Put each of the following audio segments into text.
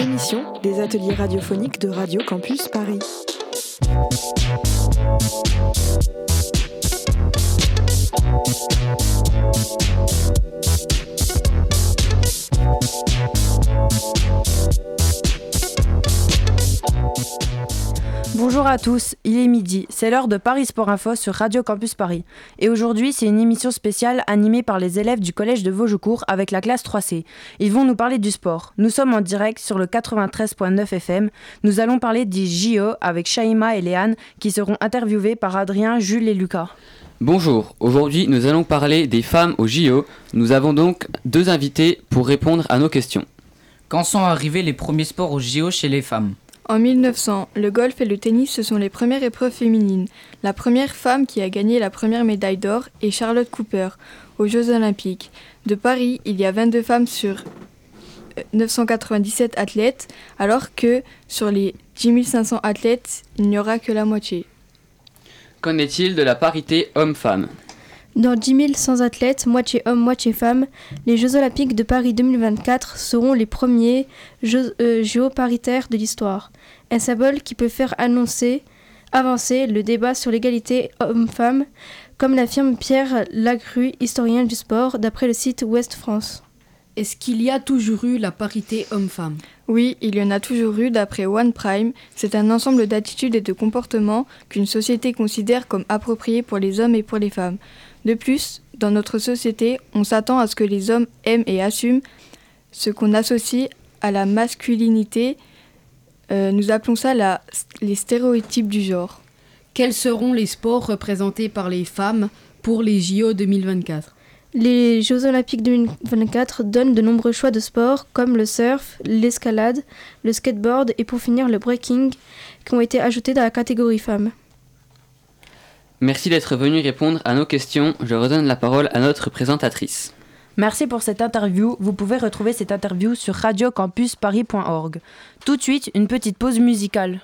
l'émission des ateliers radiophoniques de Radio Campus Paris. Bonjour à tous, il est midi, c'est l'heure de Paris Sport Info sur Radio Campus Paris. Et aujourd'hui, c'est une émission spéciale animée par les élèves du collège de Vaugecourt avec la classe 3C. Ils vont nous parler du sport. Nous sommes en direct sur le 93.9 FM. Nous allons parler des JO avec Shaima et Léane qui seront interviewés par Adrien, Jules et Lucas. Bonjour, aujourd'hui nous allons parler des femmes au JO. Nous avons donc deux invités pour répondre à nos questions. Quand sont arrivés les premiers sports au JO chez les femmes? En 1900, le golf et le tennis, ce sont les premières épreuves féminines. La première femme qui a gagné la première médaille d'or est Charlotte Cooper aux Jeux Olympiques. De Paris, il y a 22 femmes sur euh, 997 athlètes, alors que sur les 10 500 athlètes, il n'y aura que la moitié. Qu'en est-il de la parité homme-femme? Dans 10 100 athlètes, moitié hommes, moitié femmes, les Jeux Olympiques de Paris 2024 seront les premiers Jeux euh, JO paritaires de l'histoire. Un symbole qui peut faire annoncer, avancer le débat sur l'égalité homme-femme, comme l'affirme Pierre Lagru, historien du sport, d'après le site Ouest France? Est-ce qu'il y a toujours eu la parité homme-femme Oui, il y en a toujours eu d'après One Prime. C'est un ensemble d'attitudes et de comportements qu'une société considère comme appropriés pour les hommes et pour les femmes. De plus, dans notre société, on s'attend à ce que les hommes aiment et assument ce qu'on associe à la masculinité. Euh, nous appelons ça la- les stéréotypes du genre. Quels seront les sports représentés par les femmes pour les JO 2024 Les Jeux Olympiques 2024 donnent de nombreux choix de sports comme le surf, l'escalade, le skateboard et pour finir le breaking qui ont été ajoutés dans la catégorie femmes. Merci d'être venu répondre à nos questions. Je redonne la parole à notre présentatrice. Merci pour cette interview. Vous pouvez retrouver cette interview sur radiocampusparis.org. Tout de suite, une petite pause musicale.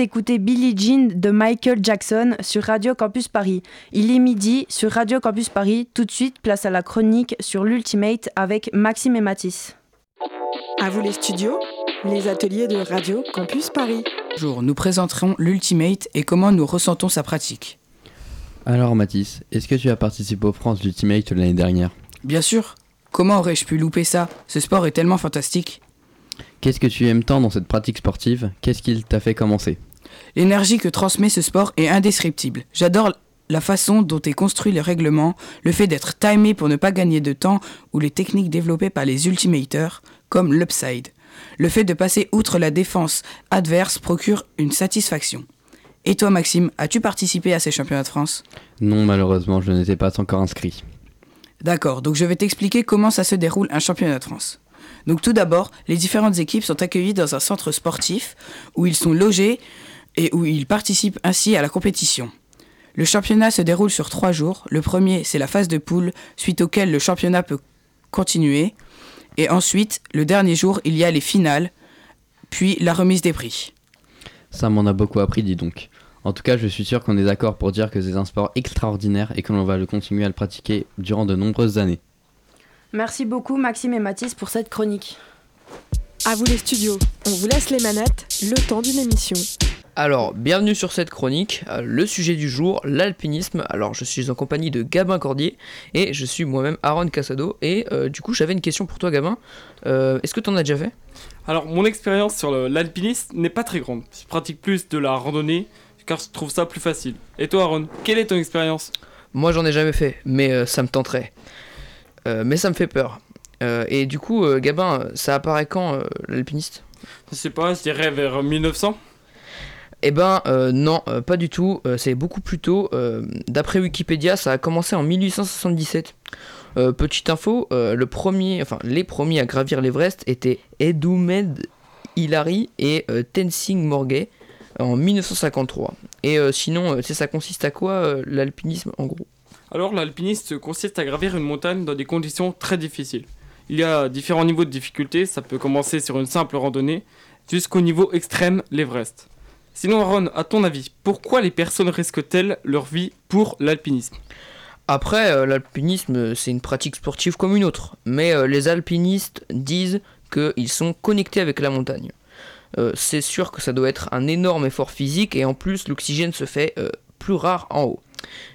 D'écouter Billie Jean de Michael Jackson sur Radio Campus Paris. Il est midi sur Radio Campus Paris. Tout de suite, place à la chronique sur l'Ultimate avec Maxime et Mathis. À vous les studios, les ateliers de Radio Campus Paris. Bonjour, nous présenterons l'Ultimate et comment nous ressentons sa pratique. Alors Mathis, est-ce que tu as participé aux France d'Ultimate l'année dernière? Bien sûr, comment aurais-je pu louper ça? Ce sport est tellement fantastique. Qu'est-ce que tu aimes tant dans cette pratique sportive? Qu'est-ce qui t'a fait commencer? L'énergie que transmet ce sport est indescriptible. J'adore la façon dont est construit le règlement, le fait d'être timé pour ne pas gagner de temps ou les techniques développées par les ultimateurs, comme l'upside. Le fait de passer outre la défense adverse procure une satisfaction. Et toi Maxime, as-tu participé à ces championnats de France? Non, malheureusement, je n'étais pas encore inscrit. D'accord, donc je vais t'expliquer comment ça se déroule un championnat de France. Donc tout d'abord, les différentes équipes sont accueillies dans un centre sportif où ils sont logés et où ils participent ainsi à la compétition. Le championnat se déroule sur trois jours. Le premier, c'est la phase de poule, suite auquel le championnat peut continuer. Et ensuite, le dernier jour, il y a les finales, puis la remise des prix. Ça m'en a beaucoup appris, dis donc. En tout cas, je suis sûr qu'on est d'accord pour dire que c'est un sport extraordinaire et que l'on va le continuer à le pratiquer durant de nombreuses années. Merci beaucoup Maxime et Mathis pour cette chronique. À vous les studios, on vous laisse les manettes, le temps d'une émission. Alors, bienvenue sur cette chronique. Euh, Le sujet du jour, l'alpinisme. Alors, je suis en compagnie de Gabin Cordier et je suis moi-même Aaron Casado. Et euh, du coup, j'avais une question pour toi, Gabin. Euh, Est-ce que tu en as déjà fait? Alors, mon expérience sur l'alpinisme n'est pas très grande. Je pratique plus de la randonnée car je trouve ça plus facile. Et toi, Aaron, quelle est ton expérience? Moi, j'en ai jamais fait, mais euh, ça me tenterait. Mais ça me fait peur. Et du coup, Gabin, ça apparaît quand l'alpiniste? Je sais pas, je dirais vers 1900. Eh ben euh, non, euh, pas du tout. Euh, c'est beaucoup plus tôt. D'après Wikipédia, ça a commencé en 1877. Euh, petite info, le premier, enfin les premiers à gravir l'Everest étaient Edumed Hillary et Tenzing Norgay en 1953. Et sinon, ça consiste à quoi l'alpinisme en gros? Alors, l'alpinisme consiste à gravir une montagne dans des conditions très difficiles. Il y a différents niveaux de difficulté, ça peut commencer sur une simple randonnée jusqu'au niveau extrême, l'Everest. Sinon, Aaron, à ton avis, pourquoi les personnes risquent-elles leur vie pour l'alpinisme? Après, euh, l'alpinisme, c'est une pratique sportive comme une autre. Mais euh, les alpinistes disent qu'ils sont connectés avec la montagne. Euh, c'est sûr que ça doit être un énorme effort physique et en plus, l'oxygène se fait plus rare en haut.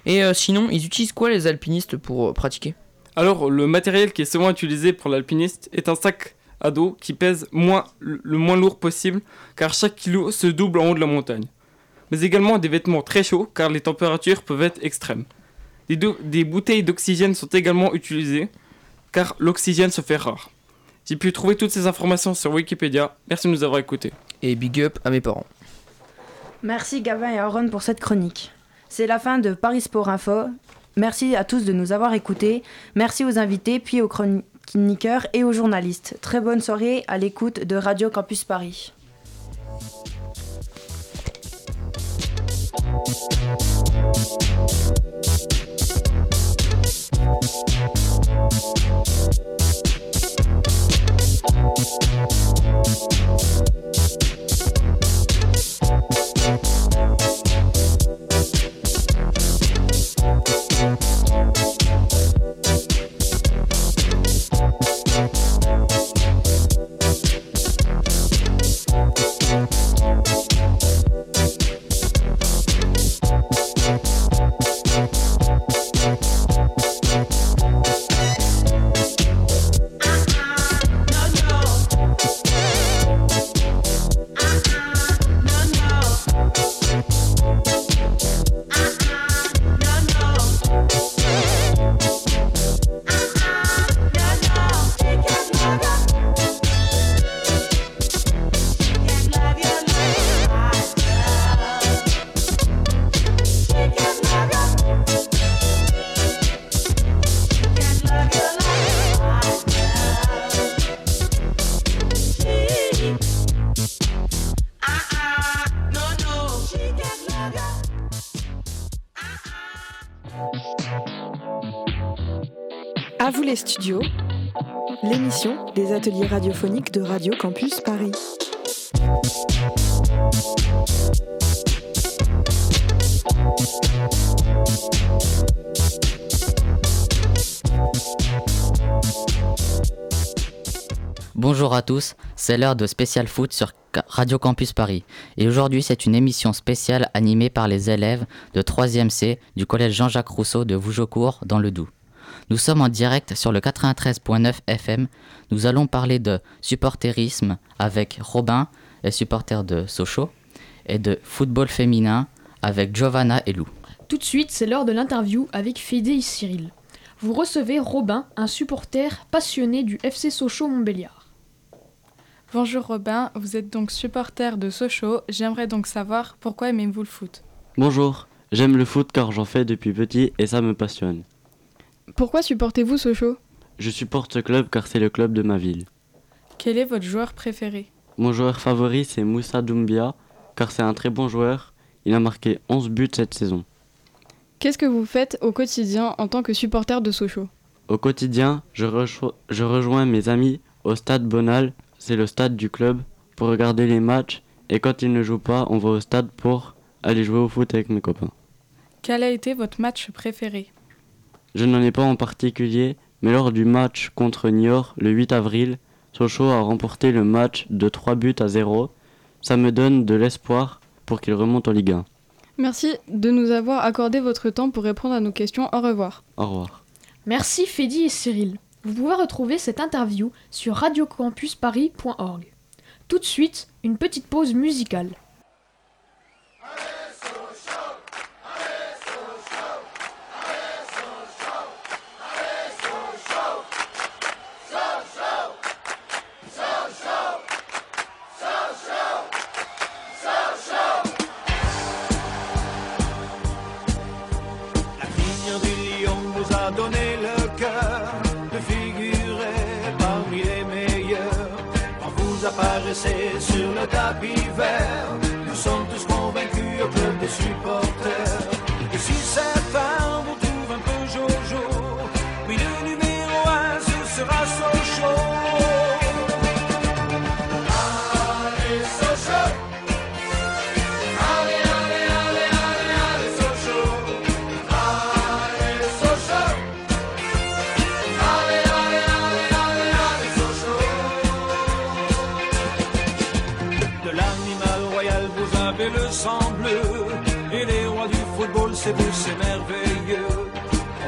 Et sinon, ils utilisent quoi les alpinistes pour pratiquer? Alors, le matériel qui est souvent utilisé pour l'alpiniste est un sac à dos qui pèse moins, le moins lourd possible, car chaque kilo se double en haut de la montagne. Mais également des vêtements très chauds, car les températures peuvent être extrêmes. Des, bouteilles d'oxygène sont également utilisées, car l'oxygène se fait rare. J'ai pu trouver toutes ces informations sur Wikipédia. Merci de nous avoir écoutés. Et big up à mes parents. Merci Gavin et Aaron pour cette chronique. C'est la fin de Paris Sport Info. Merci à tous de nous avoir écoutés. Merci aux invités, puis aux chroniqueurs et aux journalistes. Très bonne soirée à l'écoute de Radio Campus Paris. À vous les studios, l'émission des ateliers radiophoniques de Radio Campus Paris. Bonjour à tous, c'est l'heure de Spécial Foot sur Radio Campus Paris. Et aujourd'hui, c'est une émission spéciale animée par les élèves de 3e C du collège Jean-Jacques Rousseau de Vougeaucourt dans le Doubs. Nous sommes en direct sur le 93.9 FM. Nous allons parler de supporterisme avec Robin, les supporters de Sochaux, et de football féminin avec Giovanna et Lou. Tout de suite, c'est l'heure de l'interview avec Fédé et Cyril. Vous recevez Robin, un supporter passionné du FC Sochaux Montbéliard. Bonjour Robin, vous êtes donc supporter de Sochaux. J'aimerais donc savoir pourquoi aimez-vous le foot? Bonjour, j'aime le foot car j'en fais depuis petit et ça me passionne. Pourquoi supportez-vous Sochaux Je supporte ce club car c'est le club de ma ville. Quel est votre joueur préféré? Mon joueur favori, c'est Moussa Doumbia, car c'est un très bon joueur. Il a marqué 11 buts cette saison. Qu'est-ce que vous faites au quotidien en tant que supporter de Sochaux? Au quotidien, je, rejo- je rejoins mes amis au stade Bonal, c'est le stade du club, pour regarder les matchs. Et quand ils ne jouent pas, on va au stade pour aller jouer au foot avec mes copains. Quel a été votre match préféré? Je n'en ai pas en particulier, mais lors du match contre Niort le 8 avril, Sochaux a remporté le match de 3 buts à 0. Ça me donne de l'espoir pour qu'il remonte en Ligue 1. Merci de nous avoir accordé votre temps pour répondre à nos questions. Au revoir. Au revoir. Merci Fedi et Cyril. Vous pouvez retrouver cette interview sur radiocampusparis.org. Tout de suite, une petite pause musicale. Sur le c'est vous, c'est merveilleux.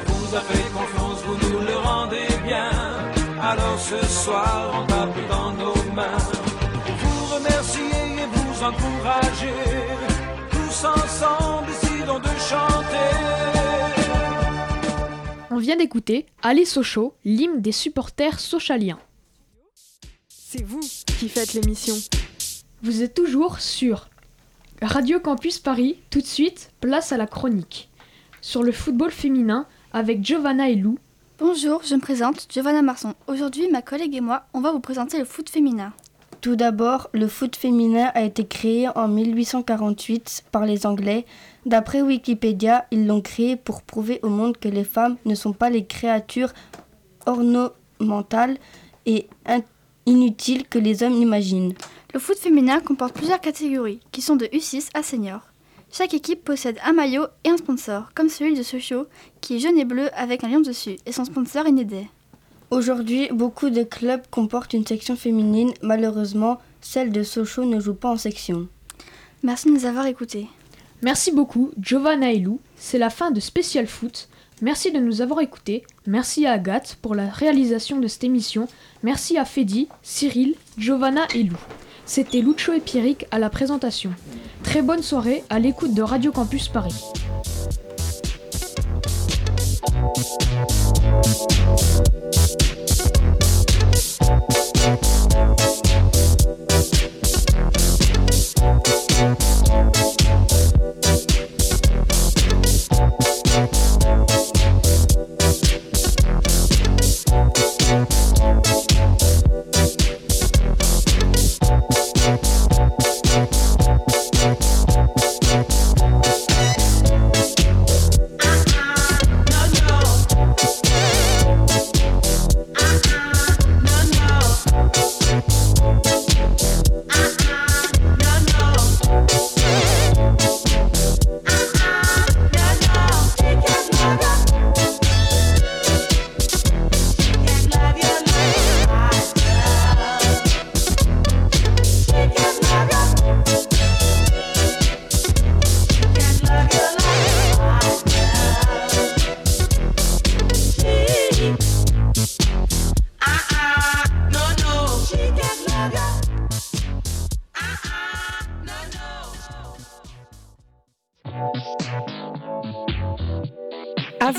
On vous a fait confiance, vous nous le rendez bien. Alors ce soir, on tape dans nos mains. Vous remercier et vous encourager. Tous ensemble, décidons de chanter. On vient d'écouter Allez Sochaux, l'hymne des supporters sochaliens. C'est vous qui faites l'émission. Vous êtes toujours sur Radio Campus Paris. Tout de suite, place à la chronique. Sur le football féminin avec Giovanna et Lou. Bonjour, je me présente, Giovanna Marson. Aujourd'hui, ma collègue et moi, on va vous présenter le foot féminin. Tout d'abord, le foot féminin a été créé en 1848 par les Anglais. D'après Wikipédia, ils l'ont créé pour prouver au monde que les femmes ne sont pas les créatures ornementales et in- inutiles que les hommes imaginent. Le foot féminin comporte plusieurs catégories, qui sont de U6 à senior. Chaque équipe possède un maillot et un sponsor, comme celui de Sochaux, qui est jaune et bleu avec un lion dessus, et son sponsor est Nédé. Aujourd'hui, beaucoup de clubs comportent une section féminine. Malheureusement, celle de Sochaux ne joue pas en section. Merci de nous avoir écoutés. Merci beaucoup, Giovanna et Lou. C'est la fin de Spécial Foot. Merci de nous avoir écoutés. Merci à Agathe pour la réalisation de cette émission. Merci à Fedi, Cyril, Giovanna et Lou. C'était Lucho et Pierrick à la présentation. Très bonne soirée à l'écoute de Radio Campus Paris.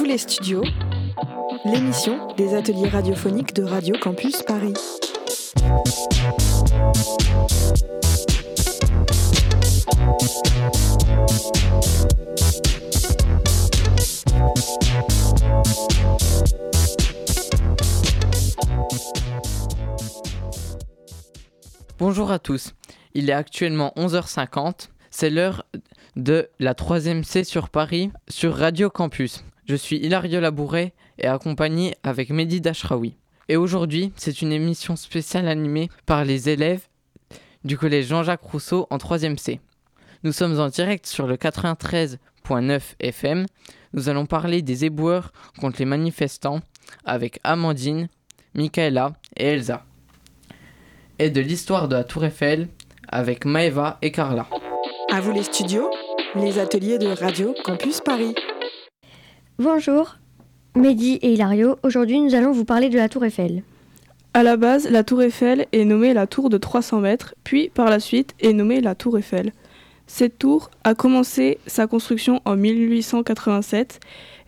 Les studios, l'émission des ateliers radiophoniques de Radio Campus Paris. Bonjour à tous. Il est actuellement 11h50. C'est l'heure de la 3ème C sur Paris sur Radio Campus. Je suis Hilario Labouret et accompagné avec Mehdi Dashraoui. Et aujourd'hui, c'est une émission spéciale animée par les élèves du collège Jean-Jacques Rousseau en 3ème C. Nous sommes en direct sur le 93.9 FM. Nous allons parler des éboueurs contre les manifestants avec Amandine, Michaela et Elsa. Et de l'histoire de la Tour Eiffel avec Maeva et Carla. À vous les studios, les ateliers de Radio Campus Paris. Bonjour, Mehdi et Hilario. Aujourd'hui, nous allons vous parler de la Tour Eiffel. À la base, la tour Eiffel est nommée la tour de 300 mètres, puis par la suite est nommée la tour Eiffel. Cette tour a commencé sa construction en 1887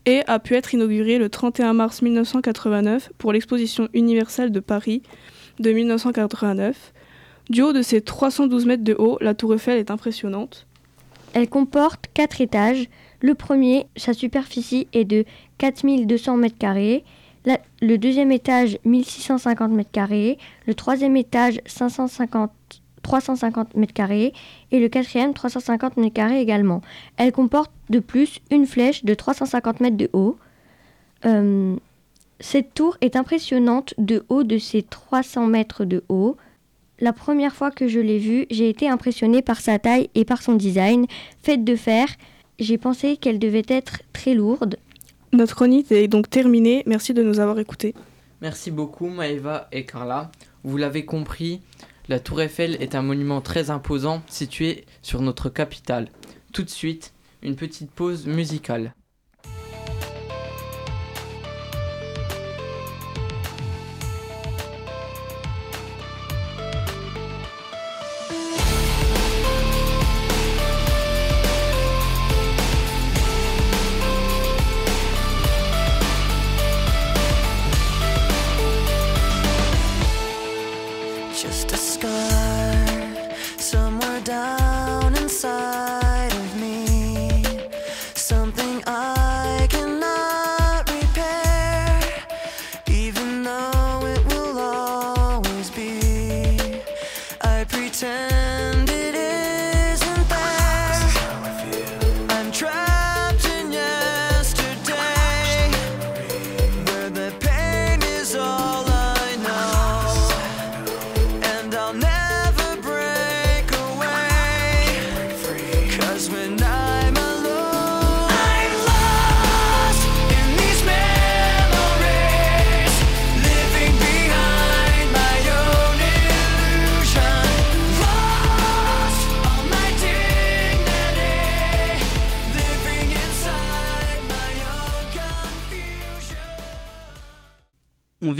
et a pu être inaugurée le 31 mars 1989 pour l'exposition universelle de Paris de 1989. Du haut de ses 312 mètres de haut, la tour Eiffel est impressionnante. Elle comporte quatre étages. Le premier, sa superficie est de 4200 mètres carrés. La- le deuxième étage, 1650 mètres carrés. Le troisième étage, 550, 350 mètres carrés. Et le quatrième, 350 mètres carrés également. Elle comporte de plus une flèche de 350 mètres de haut. Euh, cette tour est impressionnante de haut de ses 300 mètres de haut. La première fois que je l'ai vue, j'ai été impressionnée par sa taille et par son design. Faite de fer, j'ai pensé qu'elle devait être très lourde. Notre chronique est donc terminée. Merci de nous avoir écoutés. Merci beaucoup Maëva et Carla. Vous l'avez compris, la Tour Eiffel est un monument très imposant situé sur notre capitale. Tout de suite, une petite pause musicale.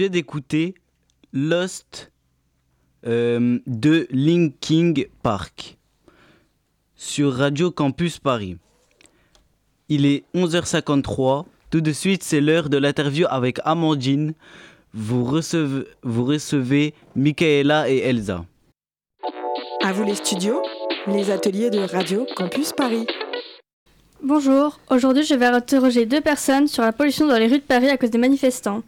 Vient d'écouter Lost euh, de Linkin Park sur Radio Campus Paris. Il est 11h53. Tout de suite, c'est l'heure de l'interview avec Amandine. Vous recevez, vous recevez Michaela et Elsa. À vous les studios, les ateliers de Radio Campus Paris. Bonjour, aujourd'hui je vais interroger deux personnes sur la pollution dans les rues de Paris à cause des manifestants.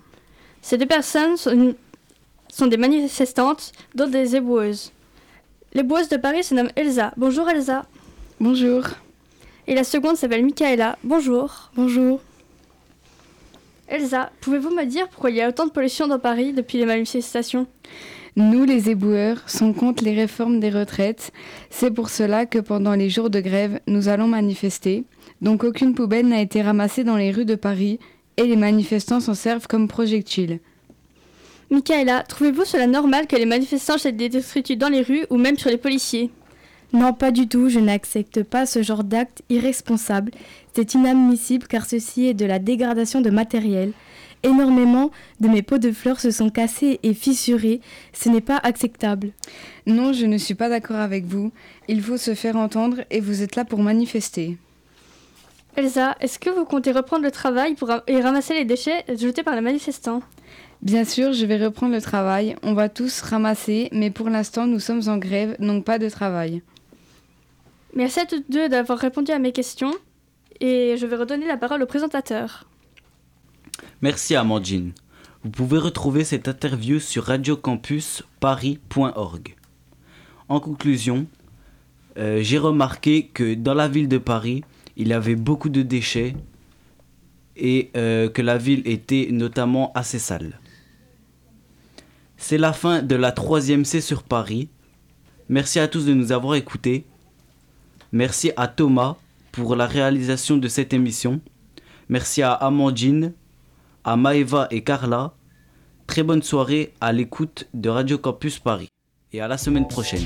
Ces deux personnes sont, une- sont des manifestantes, dont des éboueuses. L'éboueuse de Paris se nomme Elsa. Bonjour Elsa. Bonjour. Et la seconde s'appelle Michaela. Bonjour. Bonjour. Elsa, pouvez-vous me dire pourquoi il y a autant de pollution dans Paris depuis les manifestations? Nous, les éboueurs, sommes contre les réformes des retraites. C'est pour cela que pendant les jours de grève, nous allons manifester. Donc aucune poubelle n'a été ramassée dans les rues de Paris et les manifestants s'en servent comme projectiles. Michaela, trouvez-vous cela normal que les manifestants jettent des détritus dans les rues ou même sur les policiers? Non, pas du tout, je n'accepte pas ce genre d'acte irresponsable. C'est inadmissible car ceci est de la dégradation de matériel. Énormément de mes pots de fleurs se sont cassés et fissurés. Ce n'est pas acceptable. Non, je ne suis pas d'accord avec vous. Il faut se faire entendre et vous êtes là pour manifester. Elsa, est-ce que vous comptez reprendre le travail pour et ramasser les déchets jetés par les manifestants? Bien sûr, je vais reprendre le travail. On va tous ramasser, mais pour l'instant, nous sommes en grève, donc pas de travail. Merci à toutes deux d'avoir répondu à mes questions et je vais redonner la parole au présentateur. Merci Amandine. Vous pouvez retrouver cette interview sur radiocampusparis.org. En conclusion, euh, j'ai remarqué que dans la ville de Paris, il y avait beaucoup de déchets et euh, que la ville était notamment assez sale. C'est la fin de la troisième C sur Paris. Merci à tous de nous avoir écoutés. Merci à Thomas pour la réalisation de cette émission. Merci à Amandine, à Maeva et Carla. Très bonne soirée à l'écoute de Radio Campus Paris. Et à la semaine prochaine.